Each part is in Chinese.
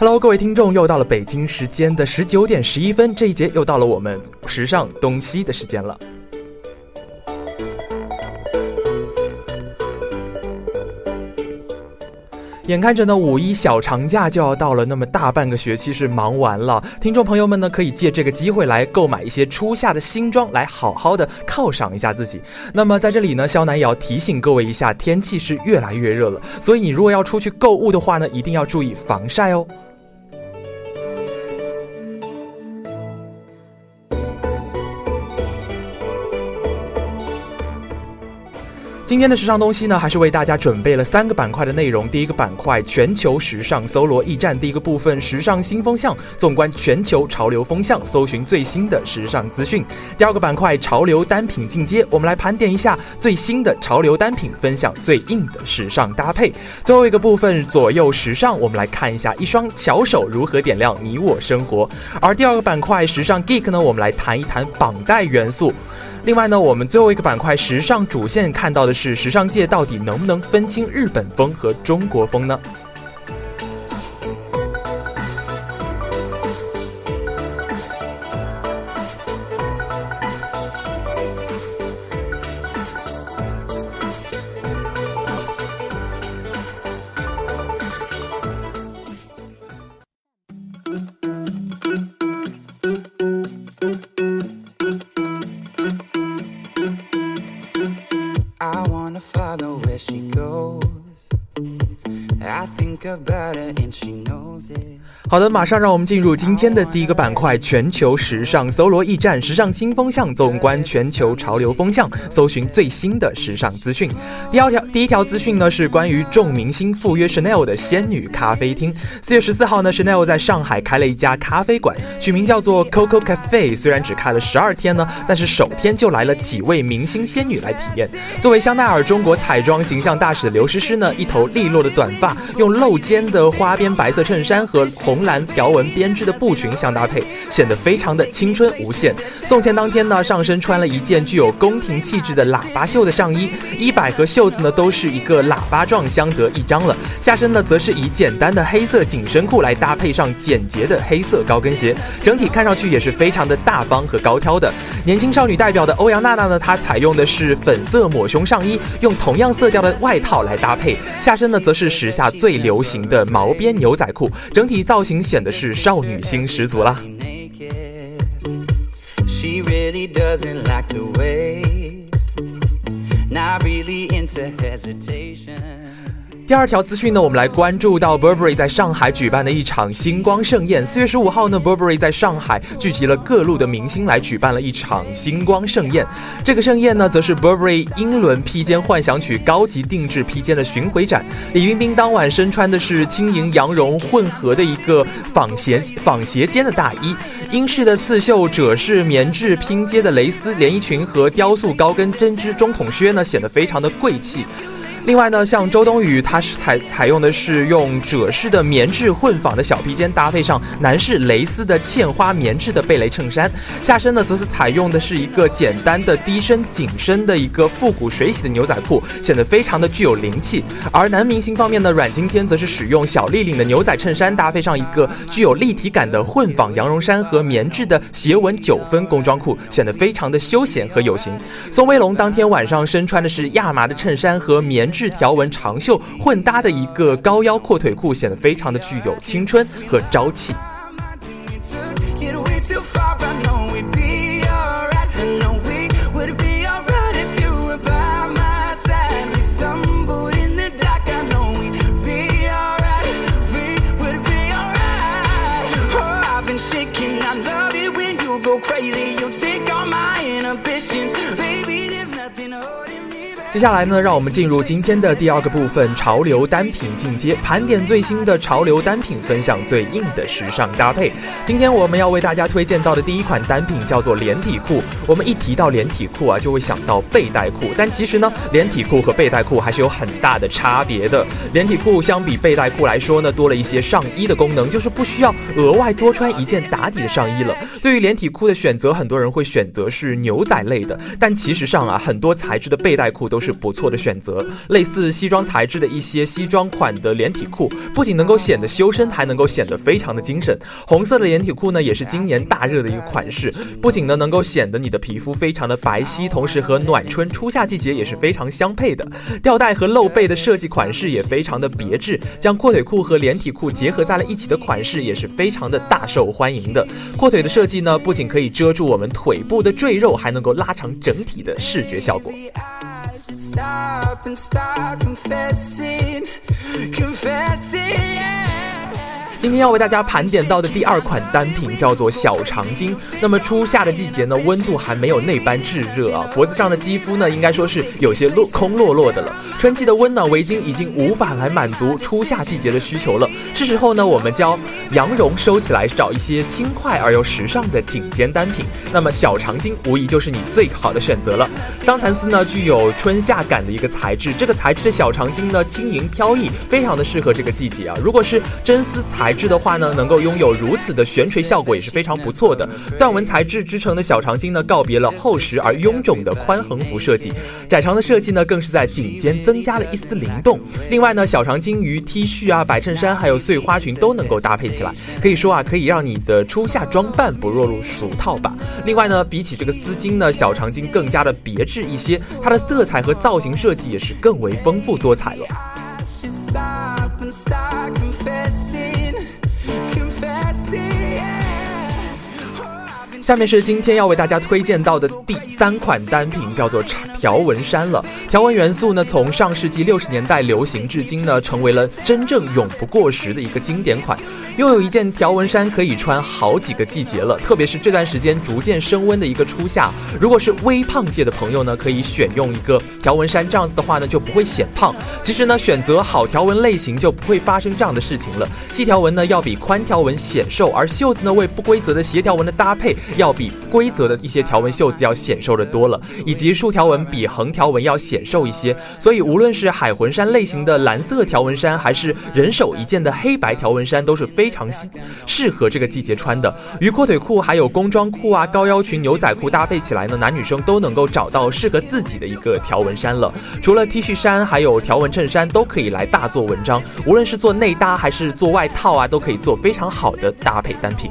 Hello，各位听众，又到了北京时间的十九点十一分，这一节又到了我们时尚东西的时间了。眼看着呢五一小长假就要到了，那么大半个学期是忙完了。听众朋友们呢，可以借这个机会来购买一些初夏的新装，来好好的犒赏一下自己。那么在这里呢，肖楠也要提醒各位一下，天气是越来越热了，所以你如果要出去购物的话呢，一定要注意防晒哦。今天的时尚东西呢，还是为大家准备了三个板块的内容。第一个板块全球时尚搜罗驿站，第一个部分时尚新风向，纵观全球潮流风向，搜寻最新的时尚资讯。第二个板块潮流单品进阶，我们来盘点一下最新的潮流单品，分享最硬的时尚搭配。最后一个部分左右时尚，我们来看一下一双巧手如何点亮你我生活。而第二个板块时尚 geek 呢，我们来谈一谈绑带元素。另外呢，我们最后一个板块时尚主线看到的是时尚界到底能不能分清日本风和中国风呢？好的，马上让我们进入今天的第一个板块——全球时尚搜罗驿站，时尚新风向，纵观全球潮流风向，搜寻最新的时尚资讯。第二条，第一条资讯呢是关于众明星赴约 Chanel 的仙女咖啡厅。四月十四号呢，Chanel 在上海开了一家咖啡馆，取名叫做 Coco Cafe。虽然只开了十二天呢，但是首天就来了几位明星仙女来体验。作为香奈儿中国彩妆形象大使的刘诗诗呢，一头利落的短发，用露肩的花边白色衬衫和红红蓝条纹编织的布裙相搭配，显得非常的青春无限。送钱当天呢，上身穿了一件具有宫廷气质的喇叭袖的上衣，衣摆和袖子呢都是一个喇叭状，相得益彰了。下身呢，则是以简单的黑色紧身裤来搭配上简洁的黑色高跟鞋，整体看上去也是非常的大方和高挑的。年轻少女代表的欧阳娜娜呢，她采用的是粉色抹胸上衣，用同样色调的外套来搭配，下身呢则是时下最流行的毛边牛仔裤，整体造型显得是少女心十足啦。第二条资讯呢，我们来关注到 Burberry 在上海举办的一场星光盛宴。四月十五号呢，Burberry 在上海聚集了各路的明星来举办了一场星光盛宴。这个盛宴呢，则是 Burberry 英伦披肩幻想曲高级定制披肩的巡回展。李冰冰当晚身穿的是轻盈羊绒混合的一个仿斜仿斜肩的大衣，英式的刺绣褶式棉质拼接的蕾丝连衣裙和雕塑高跟针织中筒靴呢，显得非常的贵气。另外呢，像周冬雨，她是采采用的是用褶式的棉质混纺的小披肩，搭配上男士蕾丝的嵌花棉质的贝雷衬衫，下身呢则是采用的是一个简单的低身紧身的一个复古水洗的牛仔裤，显得非常的具有灵气。而男明星方面呢，阮经天则是使用小立领的牛仔衬衫，搭配上一个具有立体感的混纺羊绒衫和棉质的斜纹九分工装裤，显得非常的休闲和有型。宋威龙当天晚上身穿的是亚麻的衬衫和棉质条纹长袖混搭的一个高腰阔腿裤，显得非常的具有青春和朝气。接下来呢，让我们进入今天的第二个部分——潮流单品进阶，盘点最新的潮流单品，分享最硬的时尚搭配。今天我们要为大家推荐到的第一款单品叫做连体裤。我们一提到连体裤啊，就会想到背带裤，但其实呢，连体裤和背带裤还是有很大的差别的。连体裤相比背带裤来说呢，多了一些上衣的功能，就是不需要额外多穿一件打底的上衣了。对于连体裤的选择，很多人会选择是牛仔类的，但其实上啊，很多材质的背带裤都。是是不错的选择。类似西装材质的一些西装款的连体裤，不仅能够显得修身，还能够显得非常的精神。红色的连体裤呢，也是今年大热的一个款式。不仅呢能够显得你的皮肤非常的白皙，同时和暖春初夏季节也是非常相配的。吊带和露背的设计款式也非常的别致，将阔腿裤和连体裤结合在了一起的款式也是非常的大受欢迎的。阔腿的设计呢，不仅可以遮住我们腿部的赘肉，还能够拉长整体的视觉效果。Stop and start confessing, confessing. Yeah. 今天要为大家盘点到的第二款单品叫做小长巾。那么初夏的季节呢，温度还没有那般炙热啊，脖子上的肌肤呢，应该说是有些落空落落的了。春季的温暖围巾已经无法来满足初夏季节的需求了，是时候呢，我们将羊绒收起来，找一些轻快而又时尚的颈肩单品。那么小长巾无疑就是你最好的选择了。桑蚕丝呢，具有春夏感的一个材质，这个材质的小长巾呢，轻盈飘逸，非常的适合这个季节啊。如果是真丝材。材质的话呢，能够拥有如此的悬垂效果也是非常不错的。缎纹材质织成的小长巾呢，告别了厚实而臃肿的宽横幅设计，窄长的设计呢，更是在颈间增加了一丝灵动。另外呢，小长巾与 T 恤啊、白衬衫还有碎花裙都能够搭配起来，可以说啊，可以让你的初夏装扮不落入俗套吧。另外呢，比起这个丝巾呢，小长巾更加的别致一些，它的色彩和造型设计也是更为丰富多彩了。下面是今天要为大家推荐到的第三款单品，叫做条纹衫了。条纹元素呢，从上世纪六十年代流行至今呢，成为了真正永不过时的一个经典款。拥有一件条纹衫可以穿好几个季节了，特别是这段时间逐渐升温的一个初夏，如果是微胖界的朋友呢，可以选用一个条纹衫，这样子的话呢，就不会显胖。其实呢，选择好条纹类型就不会发生这样的事情了。细条纹呢，要比宽条纹显瘦，而袖子呢，为不规则的斜条纹的搭配。要比规则的一些条纹袖子要显瘦的多了，以及竖条纹比横条纹要显瘦一些，所以无论是海魂衫类型的蓝色条纹衫，还是人手一件的黑白条纹衫，都是非常适适合这个季节穿的。与阔腿裤、还有工装裤啊、高腰裙、牛仔裤搭配起来呢，男女生都能够找到适合自己的一个条纹衫了。除了 T 恤衫，还有条纹衬衫都可以来大做文章，无论是做内搭还是做外套啊，都可以做非常好的搭配单品。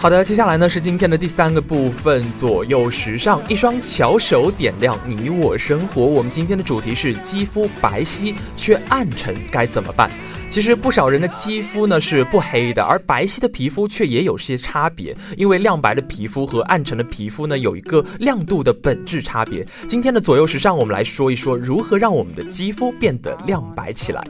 好的，接下来呢是今天的第三个部分，左右时尚，一双巧手点亮你我生活。我们今天的主题是肌肤白皙却暗沉该怎么办？其实不少人的肌肤呢是不黑的，而白皙的皮肤却也有些差别。因为亮白的皮肤和暗沉的皮肤呢有一个亮度的本质差别。今天的左右时尚，我们来说一说如何让我们的肌肤变得亮白起来。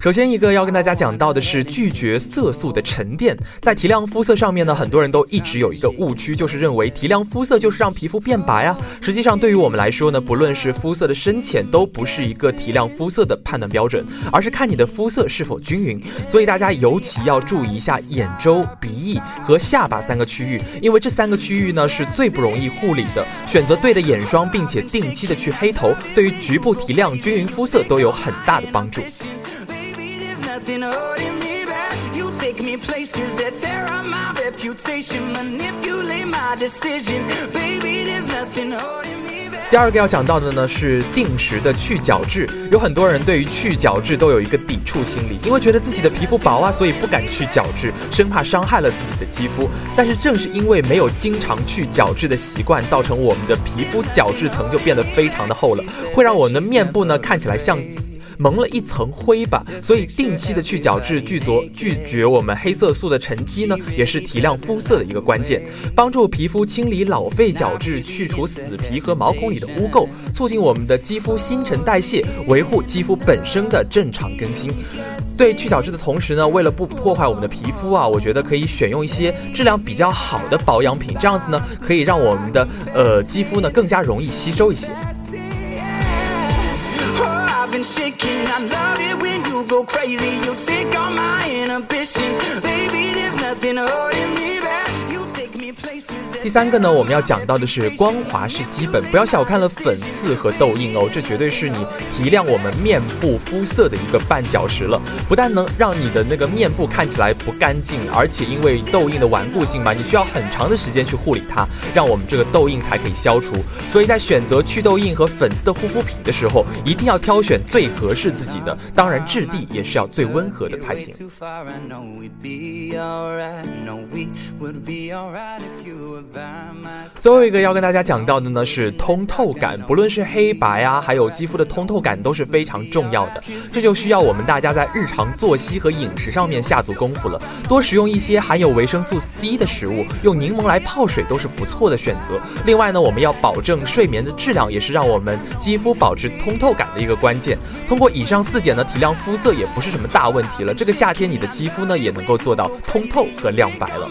首先，一个要跟大家讲到的是拒绝色素的沉淀。在提亮肤色上面呢，很多人都一直有一个误区，就是认为提亮肤色就是让皮肤变白啊。实际上，对于我们来说呢，不论是肤色的深浅，都不是一个提亮肤色的判断标准，而是看你的肤色是否均匀。所以大家尤其要注意一下眼周、鼻翼和下巴三个区域，因为这三个区域呢是最不容易护理的。选择对的眼霜，并且定期的去黑头，对于局部提亮、均匀肤色都有很大的帮助。Nothing holding me back. You take me places that tear up my reputation, manipulate my decisions. Baby, there's nothing holding me. 第二个要讲到的呢是定时的去角质，有很多人对于去角质都有一个抵触心理，因为觉得自己的皮肤薄啊，所以不敢去角质，生怕伤害了自己的肌肤。但是正是因为没有经常去角质的习惯，造成我们的皮肤角质层就变得非常的厚了，会让我们的面部呢看起来像。蒙了一层灰吧。所以定期的去角质、拒绝拒绝我们黑色素的沉积呢，也是提亮肤色的一个关键，帮助皮肤清理老废角质，去除死皮和毛孔里的污垢，促进我们的肌肤新陈代谢，维护肌肤本身的正常更新。对去角质的同时呢，为了不破坏我们的皮肤啊，我觉得可以选用一些质量比较好的保养品，这样子呢，可以让我们的呃肌肤呢更加容易吸收一些。Been. I love it when you go crazy. You take all my inhibitions. Baby, there's nothing holding 第三个呢，我们要讲到的是光滑是基本，不要小看了粉刺和痘印哦，这绝对是你提亮我们面部肤色的一个绊脚石了。不但能让你的那个面部看起来不干净，而且因为痘印的顽固性嘛，你需要很长的时间去护理它，让我们这个痘印才可以消除。所以在选择祛痘印和粉刺的护肤品的时候，一定要挑选最合适自己的，当然质地也是要最温和的才行。最后一个要跟大家讲到的呢是通透感，不论是黑白啊，还有肌肤的通透感都是非常重要的。这就需要我们大家在日常作息和饮食上面下足功夫了，多食用一些含有维生素 C 的食物，用柠檬来泡水都是不错的选择。另外呢，我们要保证睡眠的质量，也是让我们肌肤保持通透感的一个关键。通过以上四点呢，提亮肤色也不是什么大问题了。这个夏天你的肌肤呢也能够做到通透和亮白了。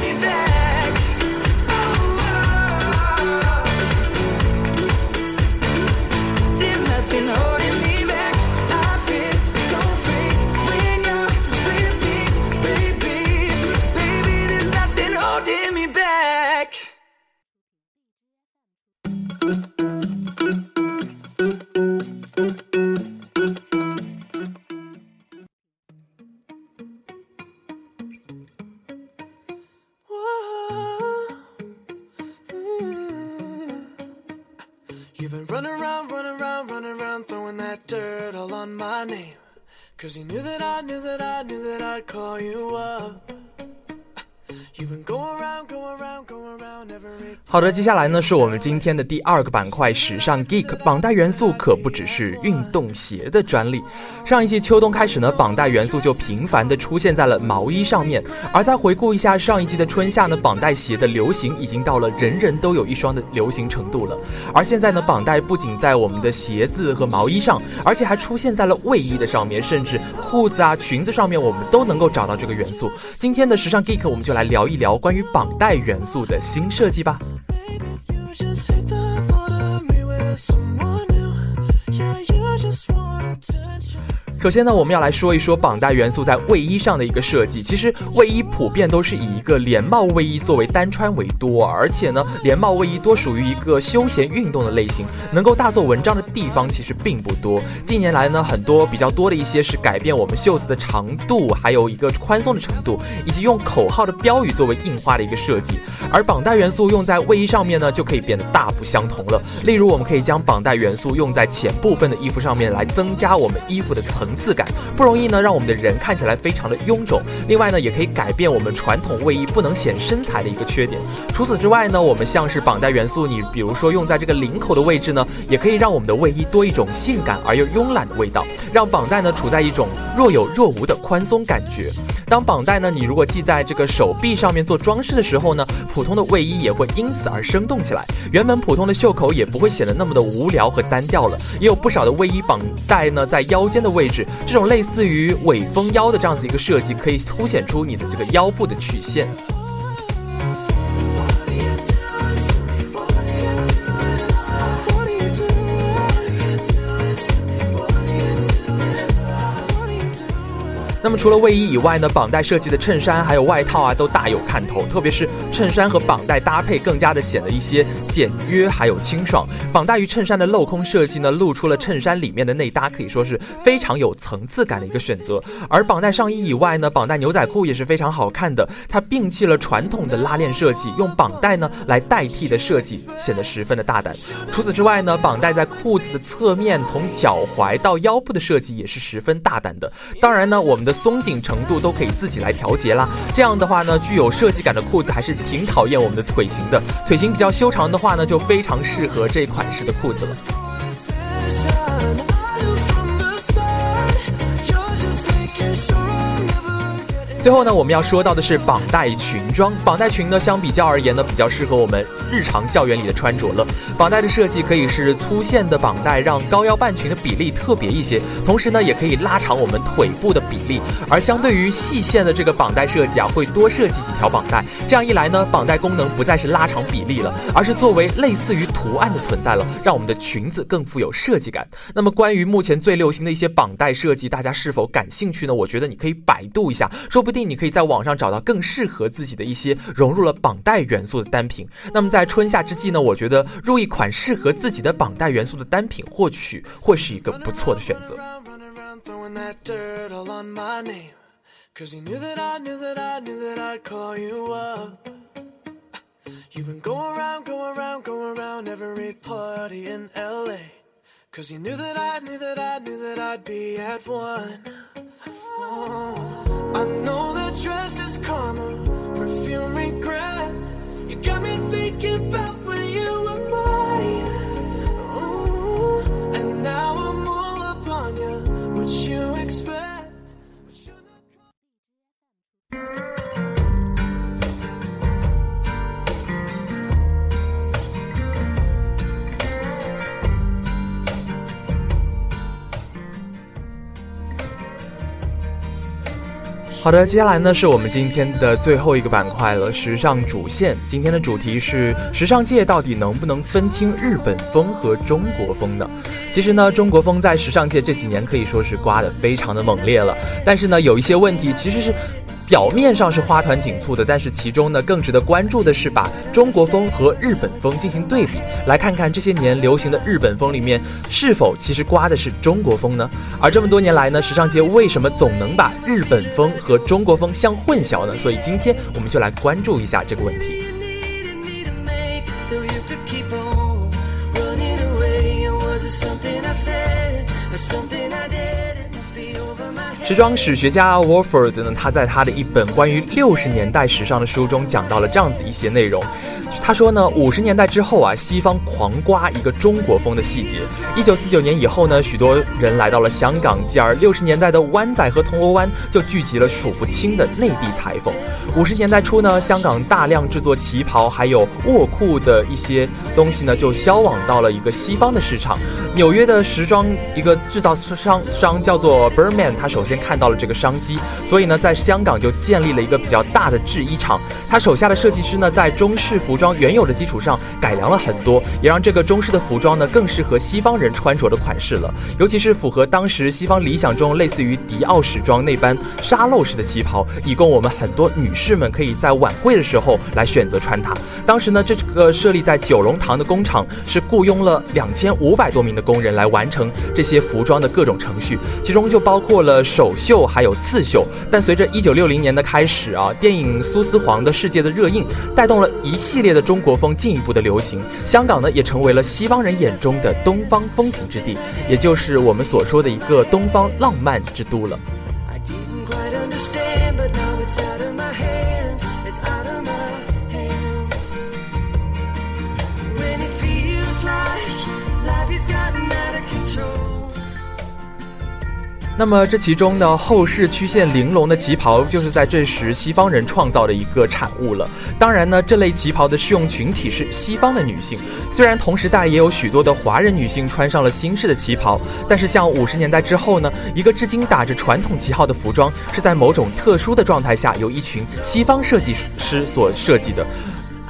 好的，接下来呢是我们今天的第二个板块——时尚 Geek。绑带元素可不只是运动鞋的专利。上一季秋冬开始呢，绑带元素就频繁地出现在了毛衣上面。而再回顾一下上一季的春夏呢，绑带鞋的流行已经到了人人都有一双的流行程度了。而现在呢，绑带不仅在我们的鞋子和毛衣上，而且还出现在了卫衣的上面，甚至裤子啊、裙子上面，我们都能够找到这个元素。今天的时尚 Geek，我们就来聊一聊关于绑带元素的新设计吧。Yeah, you just want attention. 首先呢，我们要来说一说绑带元素在卫衣上的一个设计。其实卫衣普遍都是以一个连帽卫衣作为单穿为多，而且呢，连帽卫衣多属于一个休闲运动的类型，能够大做文章的地方其实并不多。近年来呢，很多比较多的一些是改变我们袖子的长度，还有一个宽松的程度，以及用口号的标语作为印花的一个设计。而绑带元素用在卫衣上面呢，就可以变得大不相同了。例如，我们可以将绑带元素用在前部分的衣服上面，来增加我们衣服的层层次感，不容易呢让我们的人看起来非常的臃肿。另外呢，也可以改变我们传统卫衣不能显身材的一个缺点。除此之外呢，我们像是绑带元素，你比如说用在这个领口的位置呢，也可以让我们的卫衣多一种性感而又慵懒的味道，让绑带呢处在一种若有若无的宽松感觉。当绑带呢，你如果系在这个手臂上面做装饰的时候呢，普通的卫衣也会因此而生动起来。原本普通的袖口也不会显得那么的无聊和单调了。也有不少的卫衣绑带呢，在腰间的位置，这种类似于尾封腰的这样子一个设计，可以凸显出你的这个腰部的曲线。那么除了卫衣以外呢，绑带设计的衬衫还有外套啊，都大有看头。特别是衬衫和绑带搭配，更加的显得一些简约还有清爽。绑带与衬衫的镂空设计呢，露出了衬衫里面的内搭，可以说是非常有层次感的一个选择。而绑带上衣以外呢，绑带牛仔裤也是非常好看的。它摒弃了传统的拉链设计，用绑带呢来代替的设计，显得十分的大胆。除此之外呢，绑带在裤子的侧面，从脚踝到腰部的设计也是十分大胆的。当然呢，我们的松紧程度都可以自己来调节啦。这样的话呢，具有设计感的裤子还是挺考验我们的腿型的。腿型比较修长的话呢，就非常适合这款式的裤子了。最后呢，我们要说到的是绑带裙装。绑带裙呢，相比较而言呢，比较适合我们日常校园里的穿着了。绑带的设计可以是粗线的绑带，让高腰半裙的比例特别一些，同时呢，也可以拉长我们腿部的比例。而相对于细线的这个绑带设计啊，会多设计几条绑带。这样一来呢，绑带功能不再是拉长比例了，而是作为类似于图案的存在了，让我们的裙子更富有设计感。那么关于目前最流行的一些绑带设计，大家是否感兴趣呢？我觉得你可以百度一下，说不定你可以在网上找到更适合自己的一些融入了绑带元素的单品。那么在春夏之际呢，我觉得入一款适合自己的绑带元素的单品，或许会是一个不错的选择。run around, throwing that dirt all on my name. Cause you knew that I knew that I knew that I'd call you up. You've been going around, going around, going around every party in LA. Cause you knew that I knew that I knew that I'd be at one. Oh, I know that dress is karma, perfume regret. You got me thinking about when you were mine. And now I'm all upon you. What you expect? 好的，接下来呢是我们今天的最后一个板块了，时尚主线。今天的主题是时尚界到底能不能分清日本风和中国风呢？其实呢，中国风在时尚界这几年可以说是刮得非常的猛烈了，但是呢，有一些问题其实是。表面上是花团锦簇的，但是其中呢，更值得关注的是把中国风和日本风进行对比，来看看这些年流行的日本风里面是否其实刮的是中国风呢？而这么多年来呢，时尚界为什么总能把日本风和中国风相混淆呢？所以今天我们就来关注一下这个问题。时装史学家 Warford 呢，他在他的一本关于六十年代时尚的书中讲到了这样子一些内容。他说呢，五十年代之后啊，西方狂刮一个中国风的细节。一九四九年以后呢，许多人来到了香港，继而六十年代的湾仔和铜锣湾就聚集了数不清的内地裁缝。五十年代初呢，香港大量制作旗袍还有卧裤的一些东西呢，就销往到了一个西方的市场。纽约的时装一个制造商商叫做 Berman，他首先看到了这个商机，所以呢，在香港就建立了一个比较大的制衣厂。他手下的设计师呢，在中式服装原有的基础上改良了很多，也让这个中式的服装呢更适合西方人穿着的款式了。尤其是符合当时西方理想中类似于迪奥时装那般沙漏式的旗袍，以供我们很多女士们可以在晚会的时候来选择穿它。当时呢，这个设立在九龙塘的工厂是雇佣了两千五百多名的工人来完成这些服装的各种程序，其中就包括了首绣还有刺绣。但随着一九六零年的开始啊，电影《苏丝黄的世界》的热映，带动了一系列的中国风进一步的流行。香港呢，也成为了西方人眼中的东方风情之地，也就是我们所说的一个东方浪漫之都了。那么这其中呢，后世曲线玲珑的旗袍就是在这时西方人创造的一个产物了。当然呢，这类旗袍的适用群体是西方的女性。虽然同时代也有许多的华人女性穿上了新式的旗袍，但是像五十年代之后呢，一个至今打着传统旗号的服装，是在某种特殊的状态下由一群西方设计师所设计的。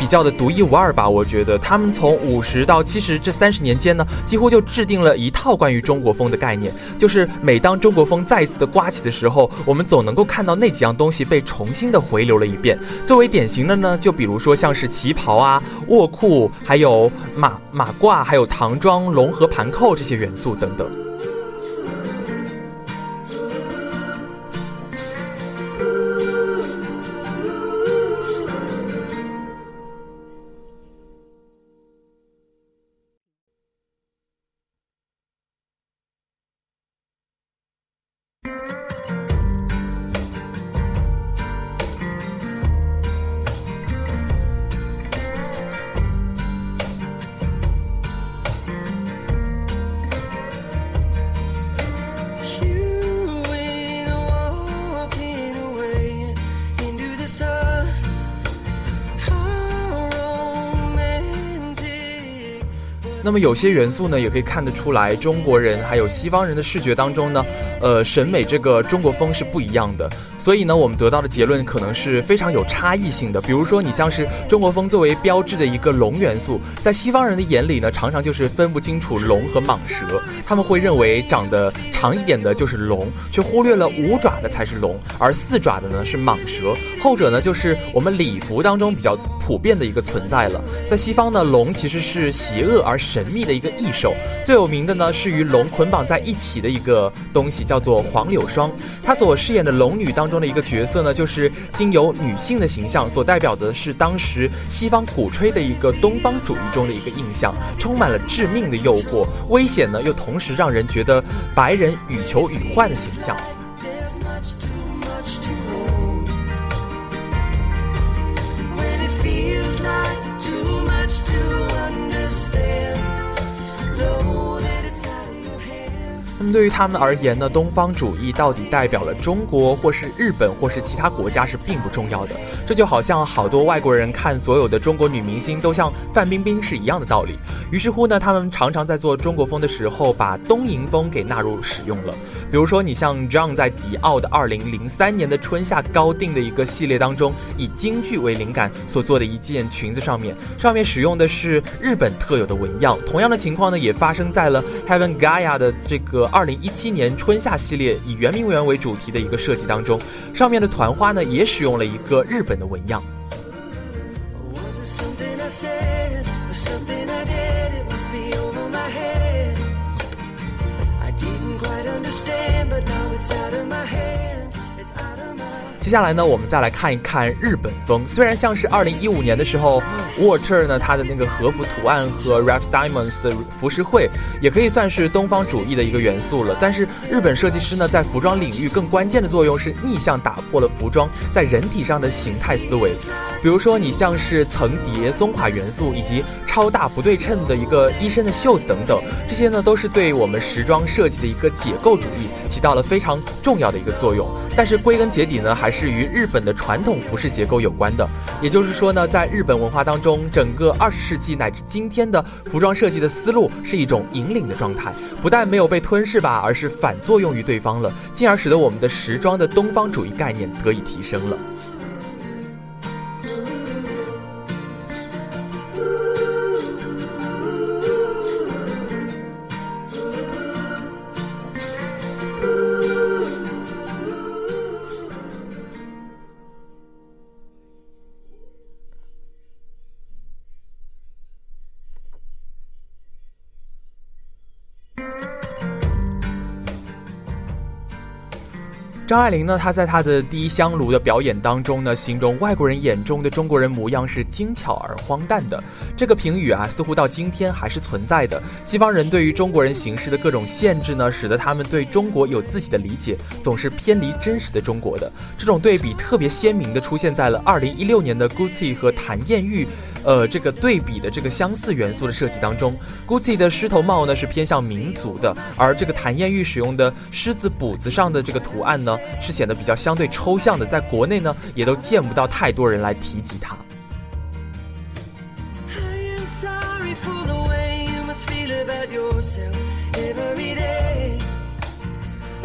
比较的独一无二吧，我觉得他们从五十到七十这三十年间呢，几乎就制定了一套关于中国风的概念。就是每当中国风再一次的刮起的时候，我们总能够看到那几样东西被重新的回流了一遍。最为典型的呢，就比如说像是旗袍啊、卧裤，还有马马褂，还有唐装、龙和盘扣这些元素等等。那么有些元素呢，也可以看得出来，中国人还有西方人的视觉当中呢，呃，审美这个中国风是不一样的。所以呢，我们得到的结论可能是非常有差异性的。比如说，你像是中国风作为标志的一个龙元素，在西方人的眼里呢，常常就是分不清楚龙和蟒蛇，他们会认为长得长一点的就是龙，却忽略了五爪的才是龙，而四爪的呢是蟒蛇。后者呢，就是我们礼服当中比较普遍的一个存在了。在西方呢，龙其实是邪恶而神神秘的一个异兽，最有名的呢是与龙捆绑在一起的一个东西，叫做黄柳霜。他所饰演的龙女当中的一个角色呢，就是经由女性的形象所代表的是当时西方鼓吹的一个东方主义中的一个印象，充满了致命的诱惑，危险呢又同时让人觉得白人羽求羽患的形象。Too much too much to hold. understand. No. 那么对于他们而言呢，东方主义到底代表了中国，或是日本，或是其他国家是并不重要的。这就好像好多外国人看所有的中国女明星都像范冰冰是一样的道理。于是乎呢，他们常常在做中国风的时候，把东瀛风给纳入使用了。比如说，你像 John 在迪奥的2003年的春夏高定的一个系列当中，以京剧为灵感所做的一件裙子上面，上面使用的是日本特有的纹样。同样的情况呢，也发生在了 Heaven Gaia 的这个二零一七年春夏系列以圆明园为主题的一个设计当中，上面的团花呢也使用了一个日本的纹样。Understand, but now it's out of my head. 接下来呢，我们再来看一看日本风。虽然像是二零一五年的时候，Water 呢它的那个和服图案和 Ralph Simons 的浮世绘，也可以算是东方主义的一个元素了。但是日本设计师呢，在服装领域更关键的作用是逆向打破了服装在人体上的形态思维。比如说，你像是层叠、松垮元素，以及超大不对称的一个衣身的袖子等等，这些呢都是对我们时装设计的一个解构主义起到了非常重要的一个作用。但是归根结底呢，还是与日本的传统服饰结构有关的。也就是说呢，在日本文化当中，整个二十世纪乃至今天的服装设计的思路是一种引领的状态，不但没有被吞噬吧，而是反作用于对方了，进而使得我们的时装的东方主义概念得以提升了。张爱玲呢，她在她的《第一香炉》的表演当中呢，形容外国人眼中的中国人模样是精巧而荒诞的。这个评语啊，似乎到今天还是存在的。西方人对于中国人形式的各种限制呢，使得他们对中国有自己的理解，总是偏离真实的中国的。这种对比特别鲜明的出现在了2016年的 Gucci 和谭艳玉。呃，这个对比的这个相似元素的设计当中，Gucci 的狮头帽呢是偏向民族的，而这个谭艳玉使用的狮子补子上的这个图案呢，是显得比较相对抽象的，在国内呢也都见不到太多人来提及它。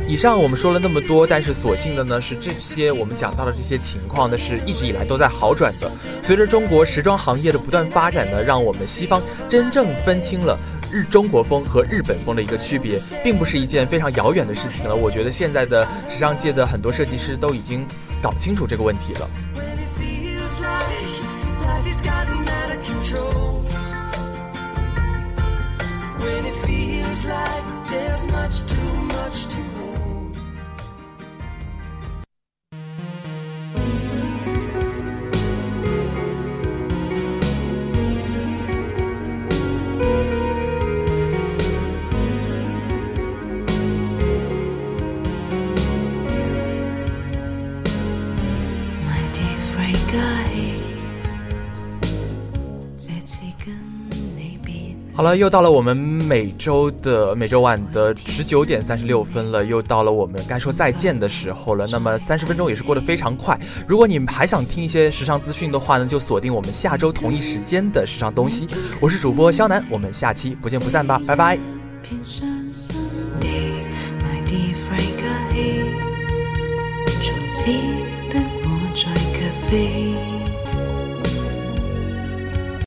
以上我们说了那么多，但是所幸的呢是这些我们讲到的这些情况呢是一直以来都在好转的。随着中国时装行业的不断发展呢，让我们西方真正分清了日中国风和日本风的一个区别，并不是一件非常遥远的事情了。我觉得现在的时尚界的很多设计师都已经搞清楚这个问题了。Like there's much too much to 了，又到了我们每周的每周晚的十九点三十六分了，又到了我们该说再见的时候了。那么三十分钟也是过得非常快。如果你们还想听一些时尚资讯的话呢，就锁定我们下周同一时间的时尚东西。我是主播肖楠，我们下期不见不散吧，拜拜。